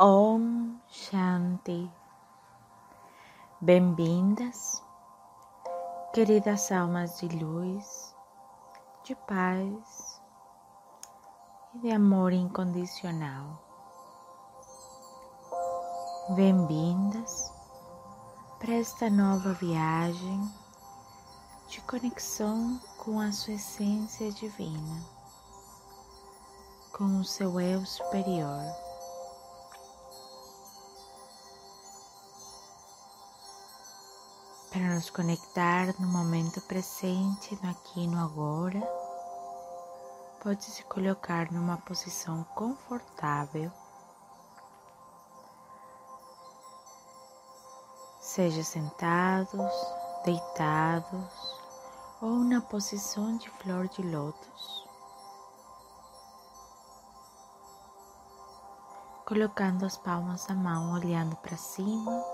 Om Shanti. Bem-vindas, queridas almas de luz, de paz e de amor incondicional. Bem-vindas para esta nova viagem de conexão com a sua essência divina, com o seu eu superior. Para nos conectar no momento presente, no aqui e no agora. Pode se colocar numa posição confortável, seja sentados, deitados ou na posição de flor de lótus. Colocando as palmas da mão olhando para cima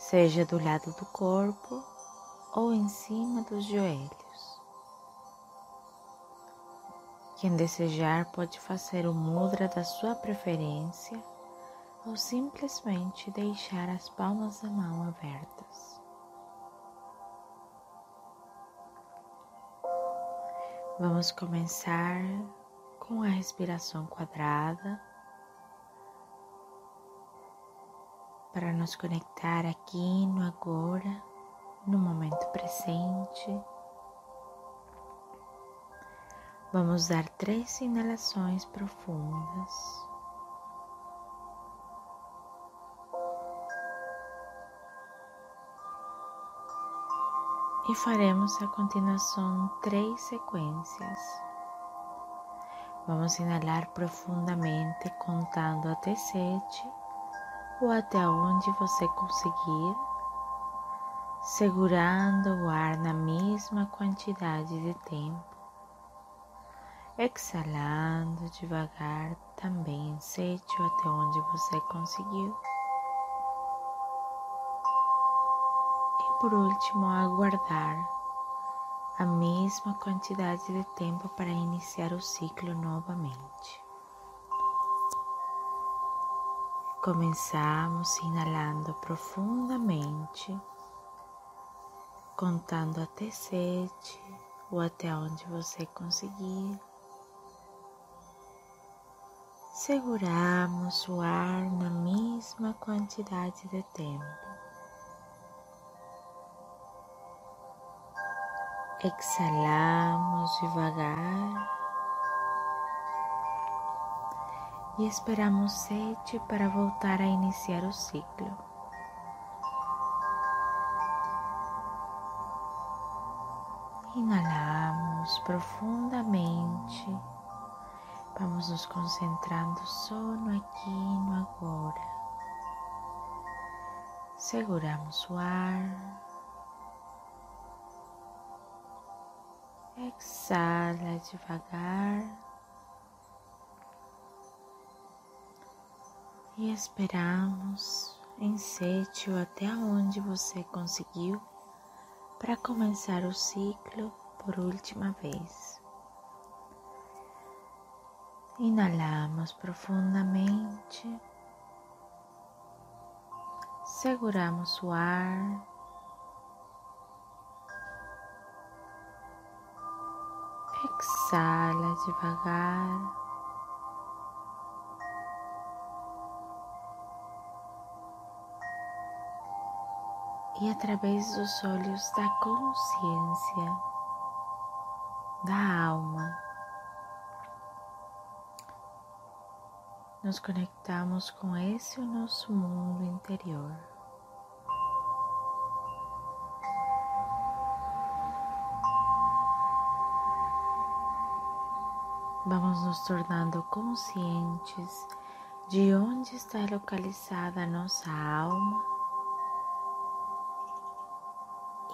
seja do lado do corpo ou em cima dos joelhos. Quem desejar pode fazer o mudra da sua preferência ou simplesmente deixar as palmas da mão abertas. Vamos começar com a respiração quadrada para nos conectar aqui no agora, no momento presente. Vamos dar três inalações profundas. E faremos a continuação três sequências. Vamos inalar profundamente contando até sete ou até onde você conseguir, segurando o ar na mesma quantidade de tempo, exalando devagar também sete ou até onde você conseguiu. E por último, aguardar a mesma quantidade de tempo para iniciar o ciclo novamente. Começamos inalando profundamente, contando até sete ou até onde você conseguir. Seguramos o ar na mesma quantidade de tempo. Exalamos devagar e esperamos sete para voltar a iniciar o ciclo. Inalamos profundamente. Vamos nos concentrando só no aqui e no agora. Seguramos o ar. Exala devagar. E esperamos em sete ou até onde você conseguiu para começar o ciclo por última vez. Inalamos profundamente, seguramos o ar. Exala devagar. E através dos olhos da consciência, da alma, nos conectamos com esse nosso mundo interior. Vamos nos tornando conscientes de onde está localizada a nossa alma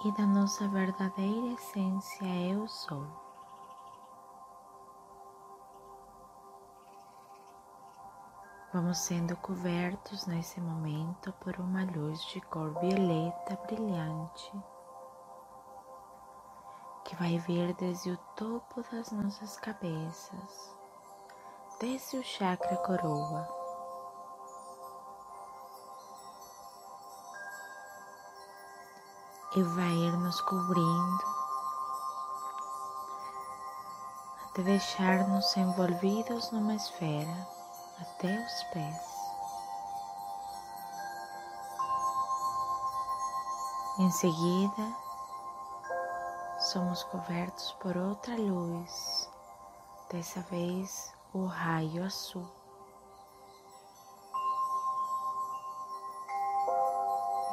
e da nossa verdadeira essência eu sou. Vamos sendo cobertos nesse momento por uma luz de cor violeta brilhante que vai vir desde o topo das nossas cabeças, desde o chakra coroa, e vai ir nos cobrindo até deixar-nos envolvidos numa esfera até os pés. Em seguida, somos cobertos por outra luz, dessa vez o raio azul.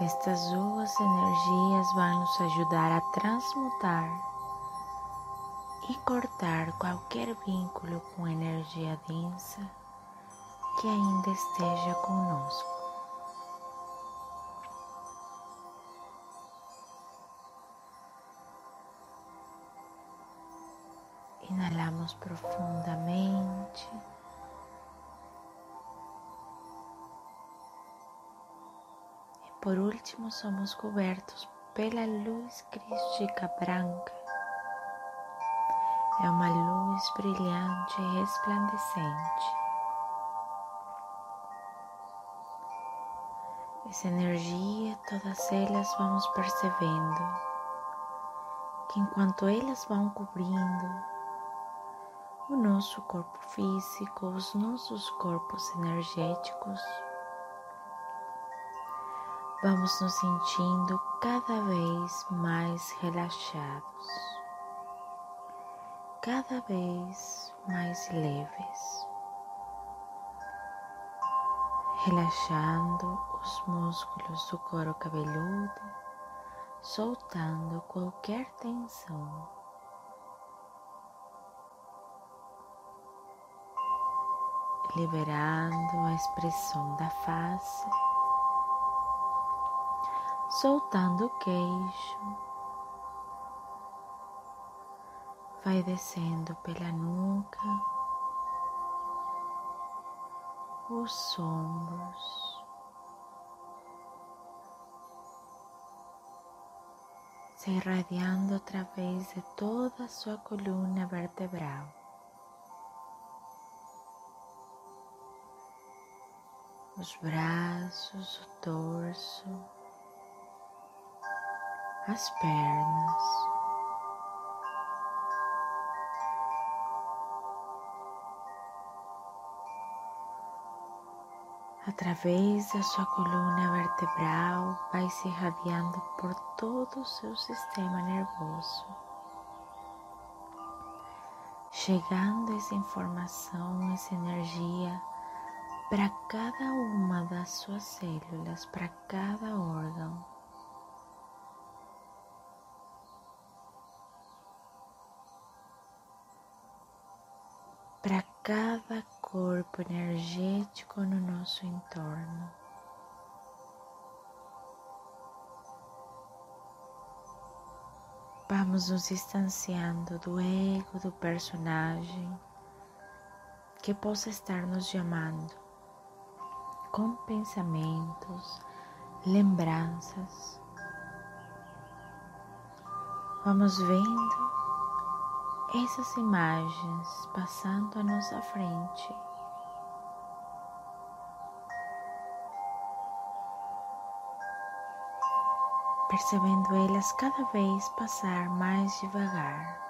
Estas duas energias vão nos ajudar a transmutar e cortar qualquer vínculo com energia densa que ainda esteja conosco. Inalamos profundamente. Por último, somos cobertos pela luz crística branca. É uma luz brilhante e resplandecente. Essa energia, todas elas vamos percebendo que enquanto elas vão cobrindo o nosso corpo físico, os nossos corpos energéticos, vamos nos sentindo cada vez mais relaxados, cada vez mais leves, relaxando os músculos do couro cabeludo, soltando qualquer tensão. Liberando a expressão da face soltando o queixo, vai descendo pela nuca, os ombros, se irradiando através de toda a sua coluna vertebral. Os braços, o torso, as pernas. Através da sua coluna vertebral, vai se irradiando por todo o seu sistema nervoso, chegando essa informação, essa energia para cada uma das suas células, para cada órgão. Cada corpo energético no nosso entorno. Vamos nos distanciando do ego do personagem que possa estar nos chamando com pensamentos, lembranças. Vamos vendo essas imagens passando à nossa frente. Percebendo elas cada vez passar mais devagar,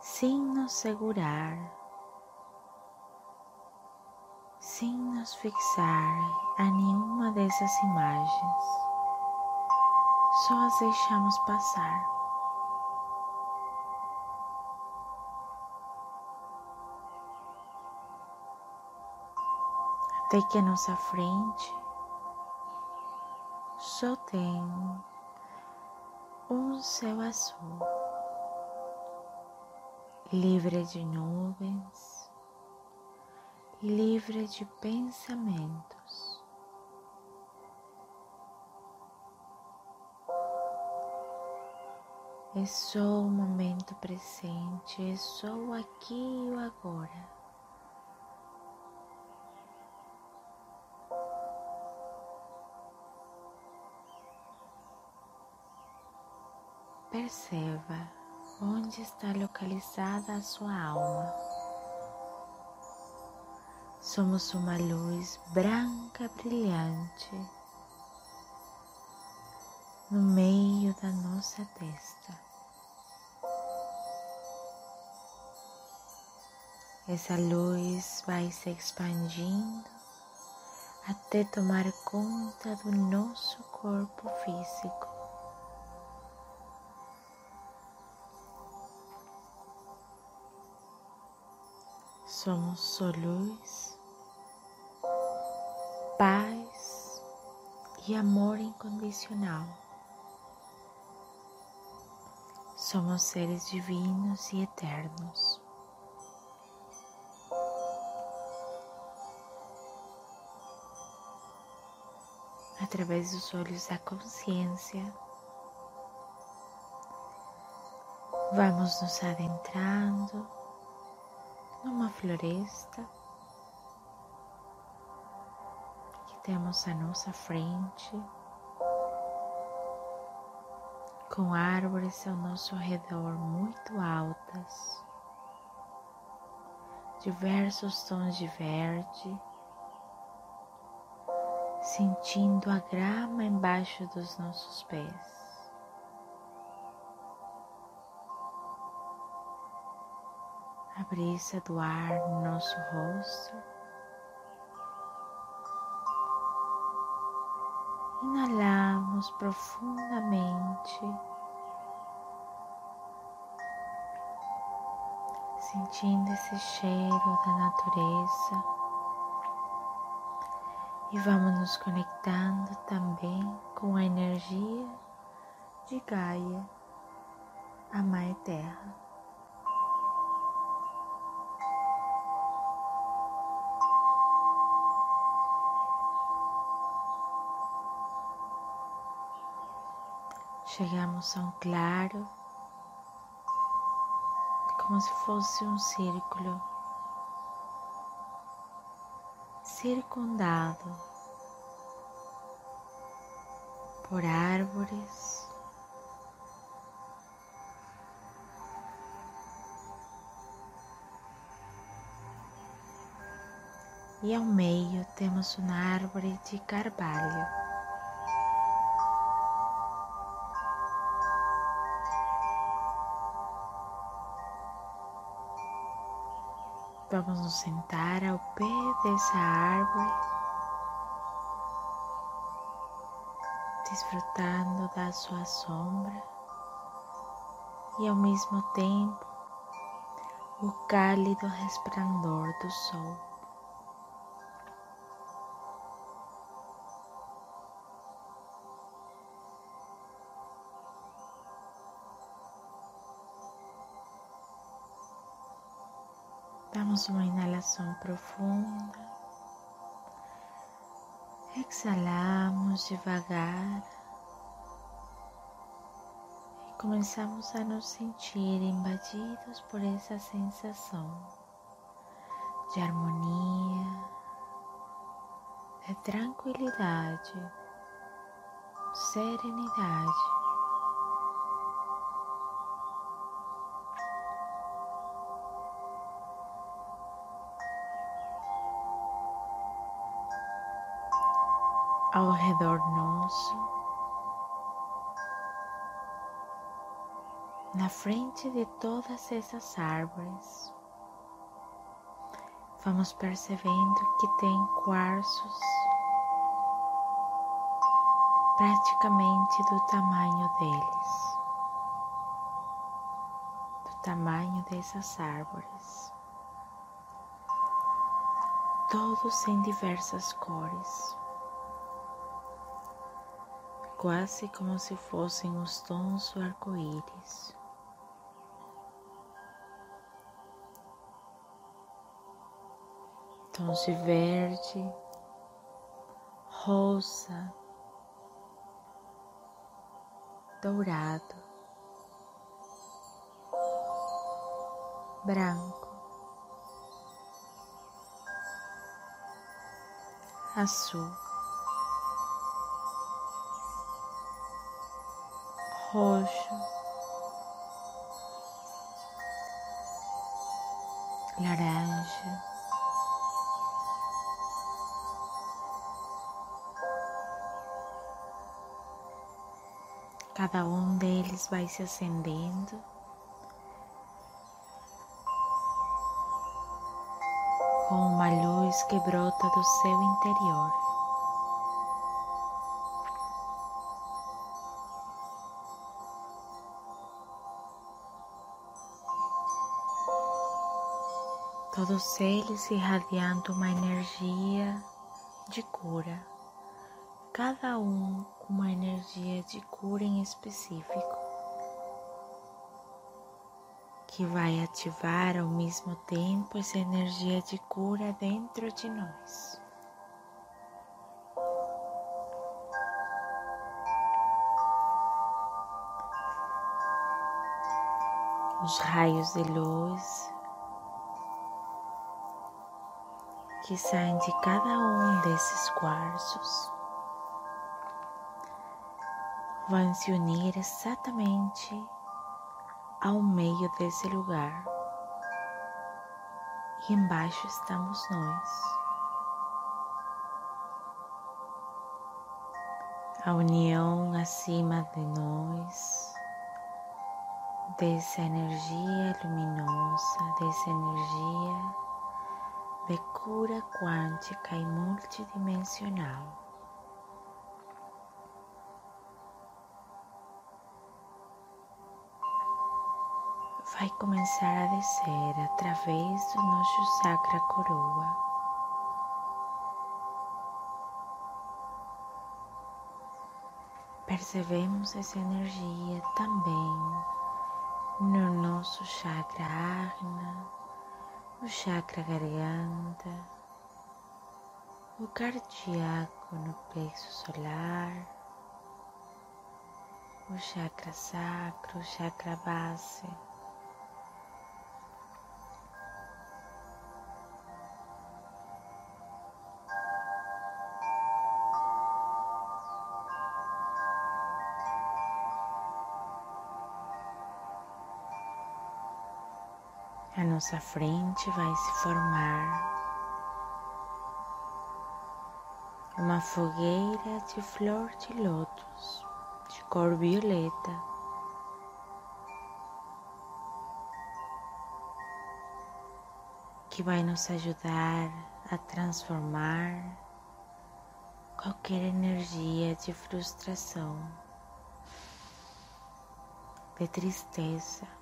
sem nos segurar, sem nos fixar a nenhuma dessas imagens, só as deixamos passar. Até que nossa frente só tem um céu azul, livre de nuvens, livre de pensamentos. É só o momento presente, é só o aqui e o agora. Perceba onde está localizada a sua alma. Somos uma luz branca brilhante no meio da nossa testa. Essa luz vai se expandindo até tomar conta do nosso corpo físico. Somos só luz, paz e amor incondicional. Somos seres divinos e eternos. Através dos olhos da consciência, vamos nos adentrando numa floresta que temos à nossa frente, com árvores ao nosso redor muito altas, diversos tons de verde, sentindo a grama embaixo dos nossos pés. A brisa do ar no nosso rosto. Inalamos profundamente, sentindo esse cheiro da natureza e vamos nos conectando também com a energia de Gaia, a Mãe Terra. Chegamos a um claro, como se fosse um círculo, circundado por árvores. E ao meio temos uma árvore de carvalho. Vamos nos sentar ao pé dessa árvore, desfrutando da sua sombra e ao mesmo tempo o cálido resplandor do sol. Damos uma inalação profunda. Exalamos devagar e começamos a nos sentir invadidos por essa sensação de harmonia, de tranquilidade, serenidade. Ao redor nosso, na frente de todas essas árvores. Vamos percebendo que tem quarços praticamente do tamanho deles, do tamanho dessas árvores, todos em diversas cores quase como se fossem os tons do arco-íris. Tons de verde, rosa, dourado, branco, azul. Roxo, laranja, Cada um deles vai se acendendo. Com uma luz que brota do seu interior. Todos eles irradiando uma energia de cura cada um com uma energia de cura em específico, que vai ativar ao mesmo tempo essa energia de cura dentro de nós. Os raios de luz que saem de cada um desses quartos vão se unir exatamente ao meio desse lugar. E embaixo estamos nós. A união acima de nós, dessa energia luminosa, dessa energia de cura quântica e multidimensional. vai começar a descer através do nosso sacra coroa. Percebemos essa energia também no nosso chakra agna, no chakra garganta, o cardíaco no plexo solar, o chakra sacro, o chakra base. Nossa frente vai se formar uma fogueira de flor de lótus de cor violeta. Que vai nos ajudar a transformar qualquer energia de frustração, de tristeza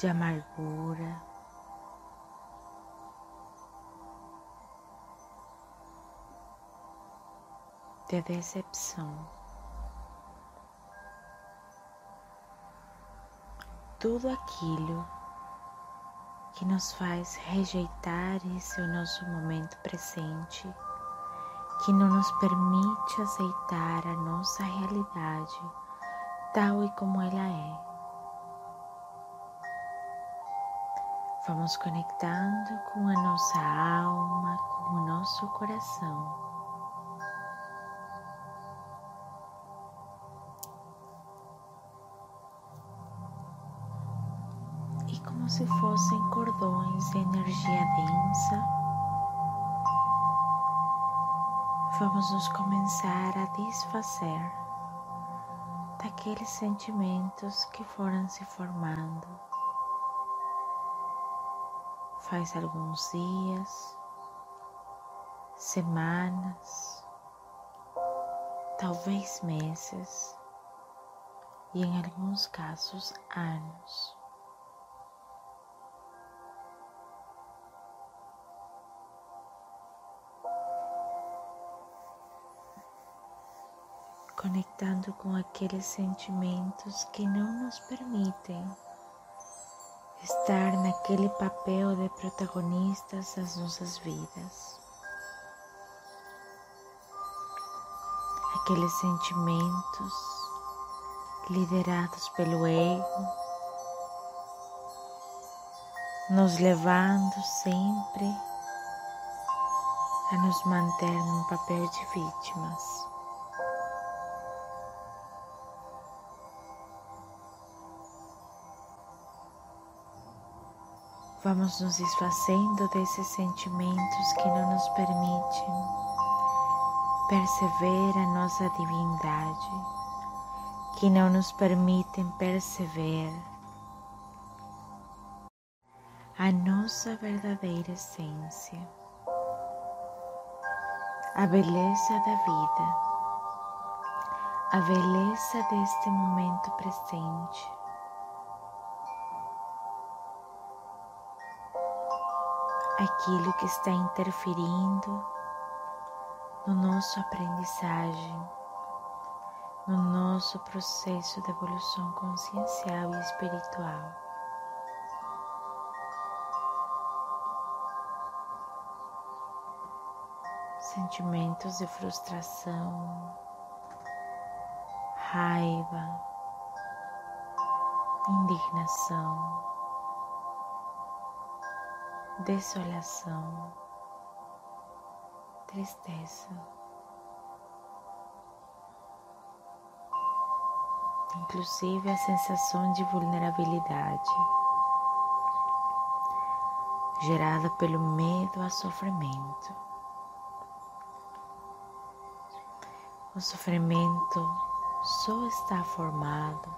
de amargura, de decepção. Tudo aquilo que nos faz rejeitar esse nosso momento presente, que não nos permite aceitar a nossa realidade tal e como ela é. Vamos conectando com a nossa alma, com o nosso coração. E como se fossem cordões de energia densa, vamos nos começar a desfazer daqueles sentimentos que foram se formando faz alguns dias, semanas, talvez meses e, em alguns casos, anos. Conectando com aqueles sentimentos que não nos permitem estar naquele papel de protagonistas das nossas vidas. Aqueles sentimentos liderados pelo ego, nos levando sempre a nos manter num papel de vítimas. Vamos nos desfazendo desses sentimentos que não nos permitem perceber a nossa divindade, que não nos permitem perceber a nossa verdadeira essência, a beleza da vida, a beleza deste momento presente. Aquilo que está interferindo no nosso aprendizagem, no nosso processo de evolução consciencial e espiritual. Sentimentos de frustração, raiva, indignação, desolação tristeza. Inclusive a sensação de vulnerabilidade gerada pelo medo a sofrimento. O sofrimento só está formado,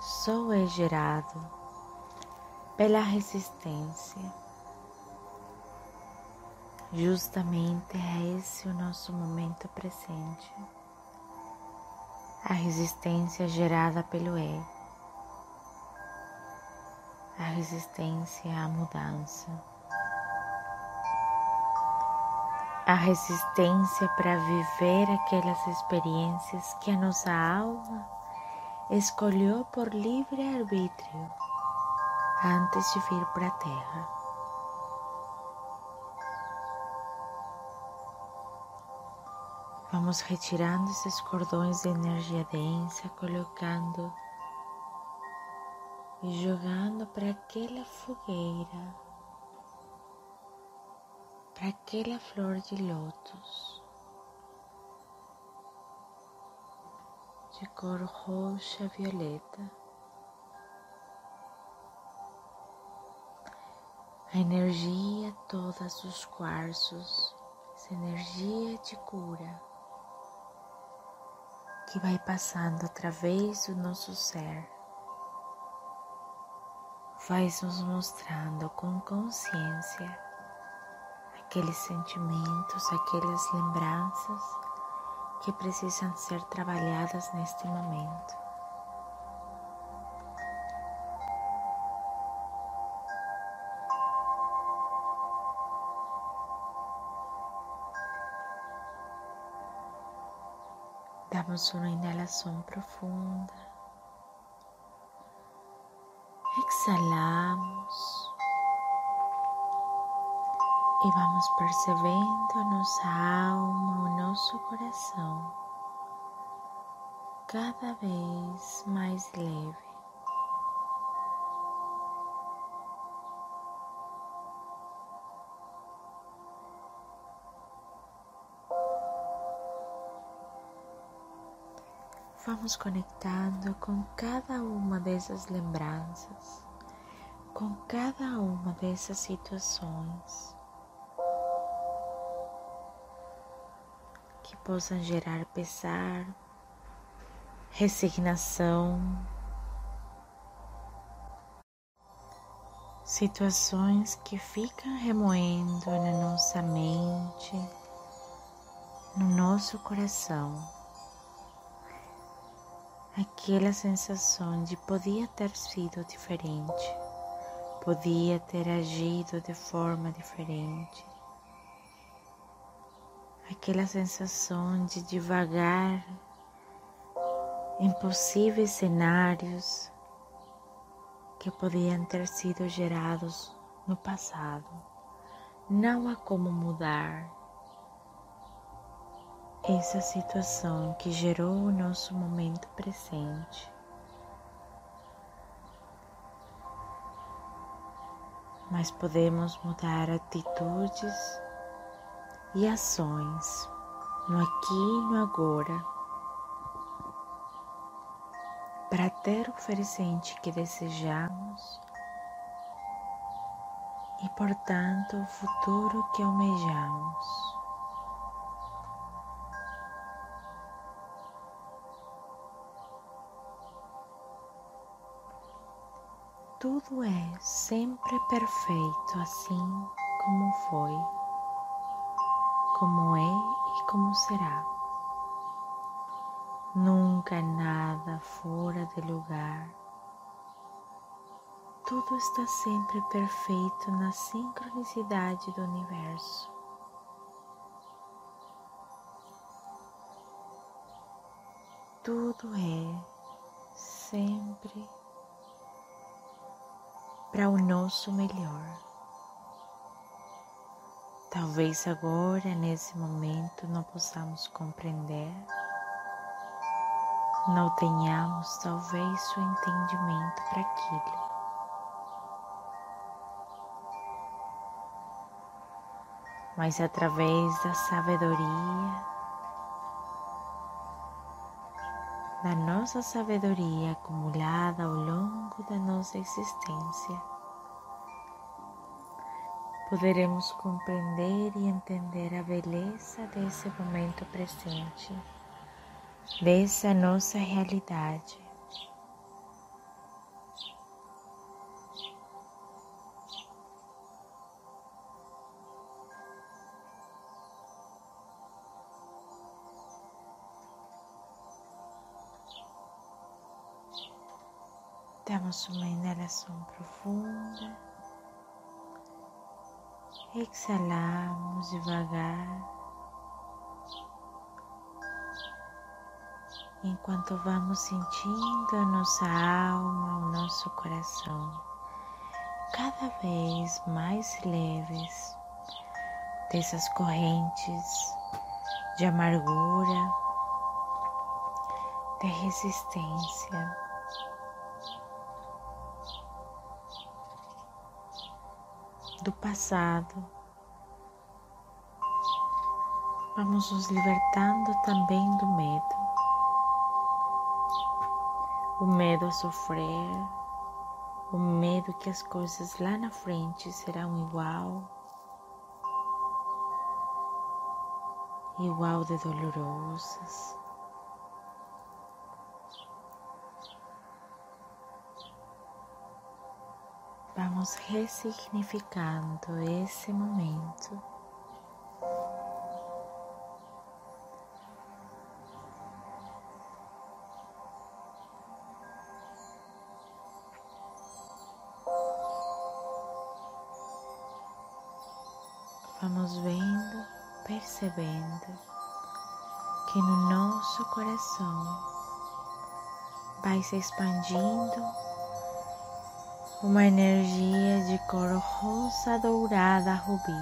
só é gerado pela resistência Justamente é esse o nosso momento presente. A resistência gerada pelo E. A resistência à mudança. A resistência para viver aquelas experiências que a nossa alma escolheu por livre arbítrio antes de vir para a Terra. Vamos retirando esses cordões de energia densa, colocando e jogando para aquela fogueira, para aquela flor de lótus de cor roxa violeta. A energia, todos os quartzos, essa energia de cura que vai passando através do nosso ser, vai nos mostrando com consciência aqueles sentimentos, aquelas lembranças que precisam ser trabalhadas neste momento. Damos uma inalação profunda. Exalamos e vamos percebendo a nossa alma, o nosso coração cada vez mais leve. Vamos conectando com cada uma dessas lembranças, com cada uma dessas situações que possam gerar pesar, resignação, situações que ficam remoendo na nossa mente, no nosso coração aquela sensação de podia ter sido diferente, podia ter agido de forma diferente, aquela sensação de devagar em possíveis cenários que podiam ter sido gerados no passado. Não há como mudar essa situação que gerou o nosso momento presente. Mas podemos mudar atitudes e ações no aqui e no agora para ter o presente que desejamos e, portanto, o futuro que almejamos. Tudo é sempre perfeito assim como foi, como é e como será. Nunca nada fora de lugar. Tudo está sempre perfeito na sincronicidade do universo. Tudo é sempre para o nosso melhor. Talvez agora, nesse momento, não possamos compreender, não tenhamos talvez o entendimento para aquilo. Mas através da sabedoria, da nossa sabedoria acumulada ao longo da nossa existência, poderemos compreender e entender a beleza desse momento presente, dessa nossa realidade. Damos uma inalação profunda. Exalamos devagar. Enquanto vamos sentindo a nossa alma, o nosso coração cada vez mais leves dessas correntes de amargura, de resistência. Do passado. Vamos nos libertando também do medo. O medo a sofrer, o medo que as coisas lá na frente serão igual, igual de dolorosas. Vamos ressignificando esse momento. Vamos vendo, percebendo que no nosso coração vai se expandindo uma energia de cor rosa dourada rubi.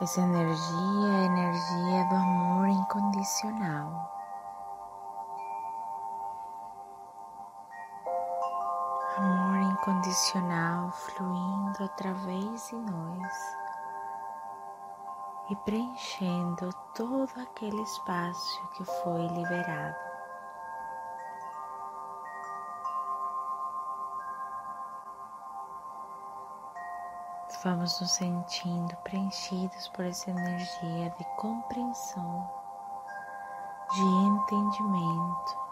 Essa energia é a energia do amor incondicional. Incondicional fluindo através de nós e preenchendo todo aquele espaço que foi liberado. Vamos nos sentindo preenchidos por essa energia de compreensão, de entendimento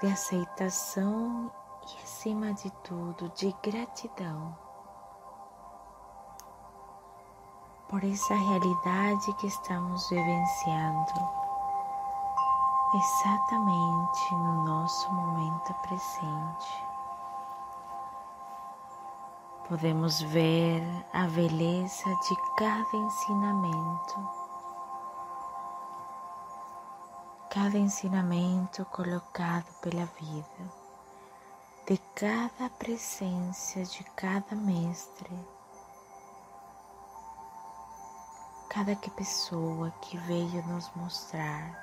de aceitação e, acima de tudo, de gratidão por essa realidade que estamos vivenciando exatamente no nosso momento presente. Podemos ver a beleza de cada ensinamento cada ensinamento colocado pela vida, de cada presença de cada mestre, cada que pessoa que veio nos mostrar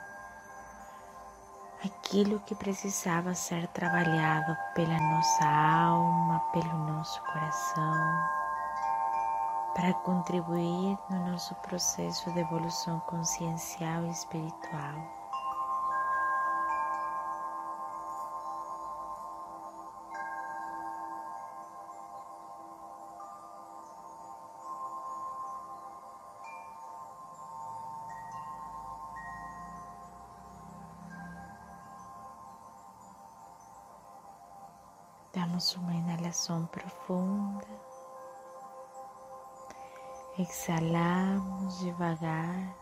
aquilo que precisava ser trabalhado pela nossa alma, pelo nosso coração, para contribuir no nosso processo de evolução consciencial e espiritual. Damos uma inalação profunda. Exalamos devagar.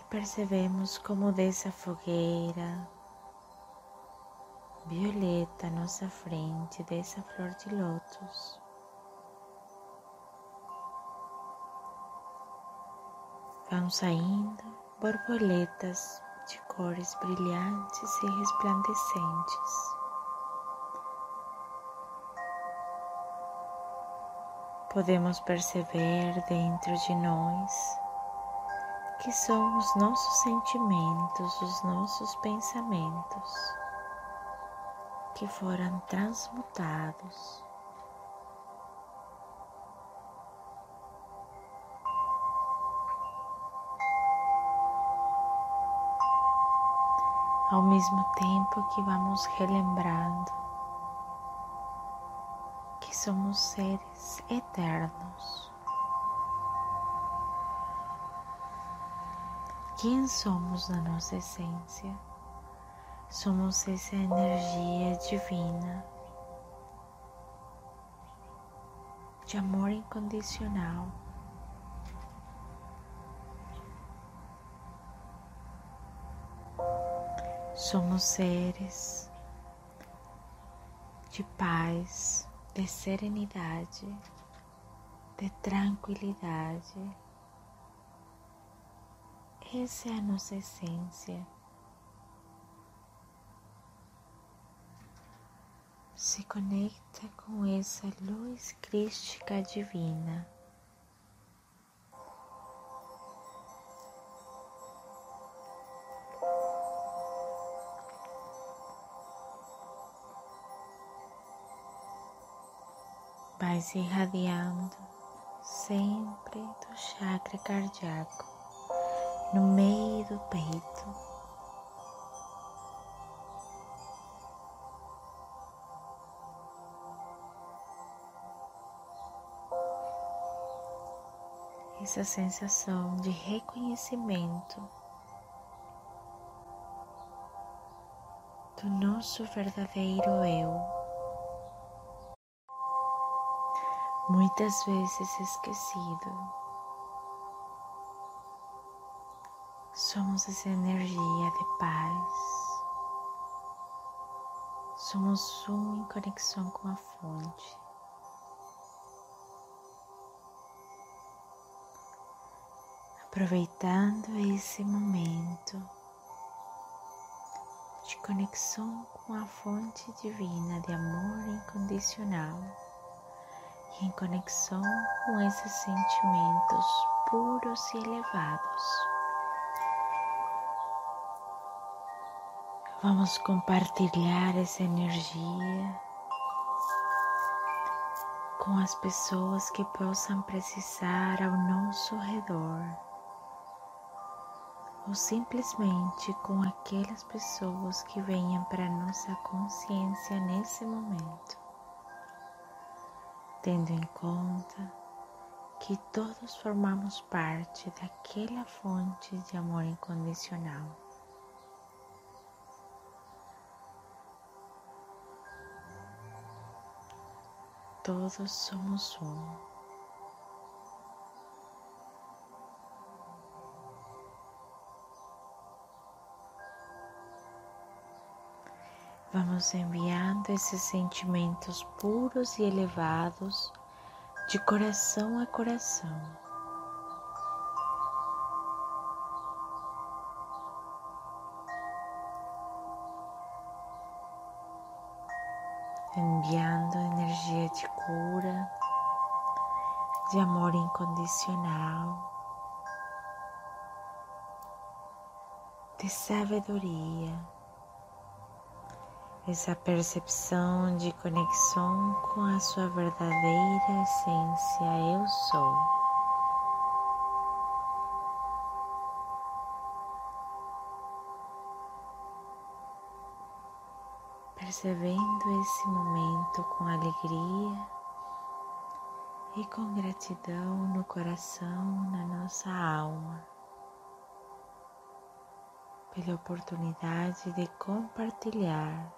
E percebemos como dessa fogueira violeta à nossa frente, dessa flor de lótus. Vão saindo borboletas de cores brilhantes e resplandecentes. Podemos perceber dentro de nós que são os nossos sentimentos, os nossos pensamentos que foram transmutados ao mesmo tempo que vamos relembrando que somos seres eternos. Quem somos na nossa essência? Somos essa energia divina de amor incondicional Somos seres de paz, de serenidade, de tranquilidade. Essa é a nossa essência. Se conecta com essa luz crística divina. Se irradiando sempre do chakra cardíaco no meio do peito. Essa sensação de reconhecimento do nosso verdadeiro eu. Muitas vezes esquecido. Somos essa energia de paz. Somos um em conexão com a fonte. Aproveitando esse momento de conexão com a fonte divina de amor incondicional em conexão com esses sentimentos puros e elevados. Vamos compartilhar essa energia com as pessoas que possam precisar ao nosso redor, ou simplesmente com aquelas pessoas que venham para nossa consciência nesse momento tendo em conta que todos formamos parte daquela fonte de amor incondicional. Todos somos um. Vamos enviando esses sentimentos puros e elevados de coração a coração. Enviando energia de cura, de amor incondicional, de sabedoria essa percepção de conexão com a sua verdadeira essência eu sou. Percebendo esse momento com alegria e com gratidão no coração, na nossa alma pela oportunidade de compartilhar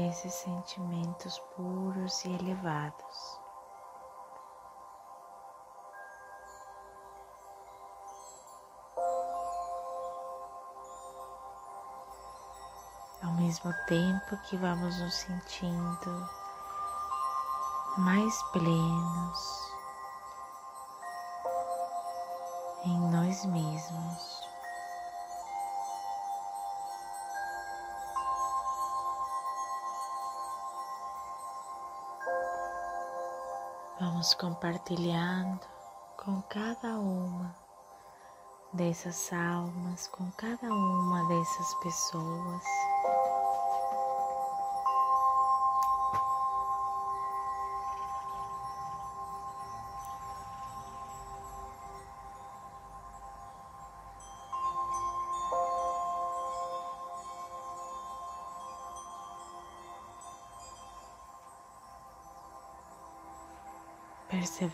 esses sentimentos puros e elevados. Ao mesmo tempo que vamos nos sentindo mais plenos em nós mesmos. Vamos compartilhando com cada uma dessas almas, com cada uma dessas pessoas.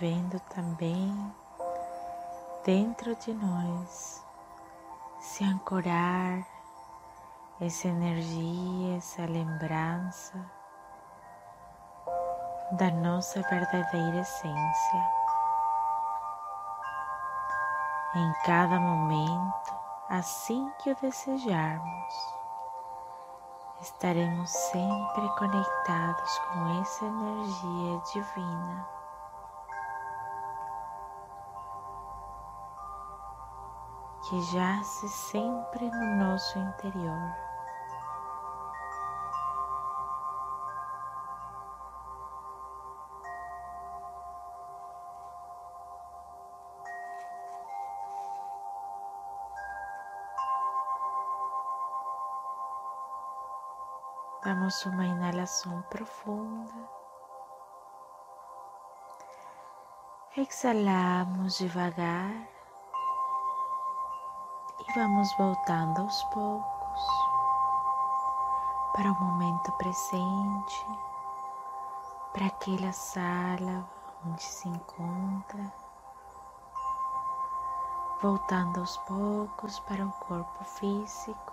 Percebendo também dentro de nós se ancorar essa energia, essa lembrança da nossa verdadeira essência. Em cada momento, assim que o desejarmos, estaremos sempre conectados com essa energia divina. Que jace sempre no nosso interior. Damos uma inalação profunda. Exalamos devagar e vamos voltando aos poucos para o momento presente, para aquela sala onde se encontra, voltando aos poucos para o corpo físico.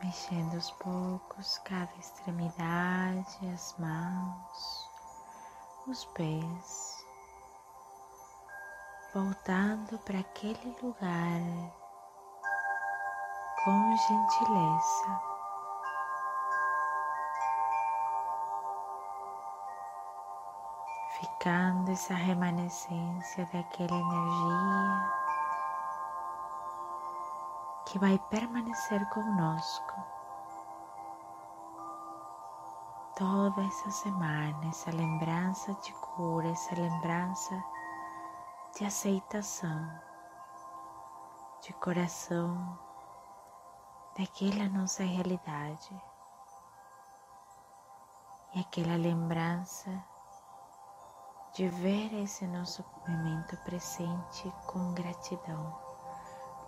Mexendo aos poucos cada extremidade, as mãos os pés, voltando para aquele lugar com gentileza. Ficando essa remanescência daquela energia que vai permanecer conosco toda essa semana, essa lembrança de cura, essa lembrança de aceitação, de coração daquela nossa realidade e aquela lembrança de ver esse nosso momento presente com gratidão,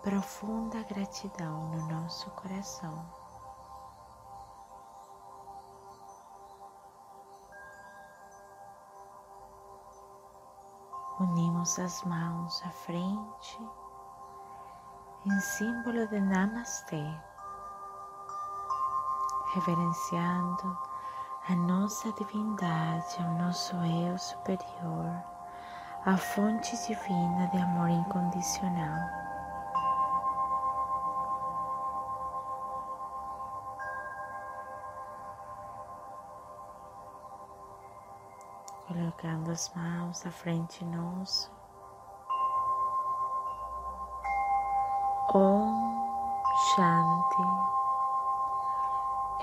profunda gratidão no nosso coração. Unimos as mãos à frente em símbolo de Namastê, reverenciando a nossa divindade, o nosso eu superior, a fonte divina de amor incondicional. Colocando as mãos à frente nosso. Om Shanti.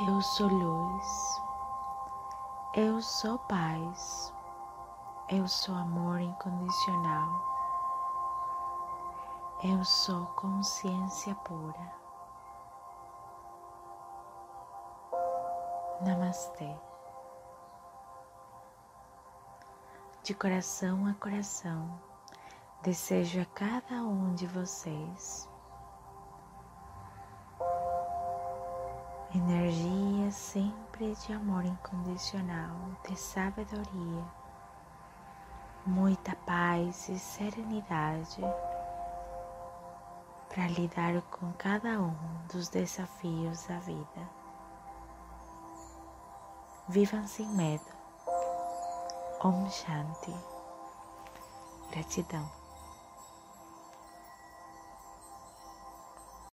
Eu sou luz. Eu sou paz. Eu sou amor incondicional. Eu sou consciência pura. Namastê. De coração a coração, desejo a cada um de vocês energia sempre de amor incondicional, de sabedoria, muita paz e serenidade para lidar com cada um dos desafios da vida. Vivam sem medo. Om Shanti. Gratidão.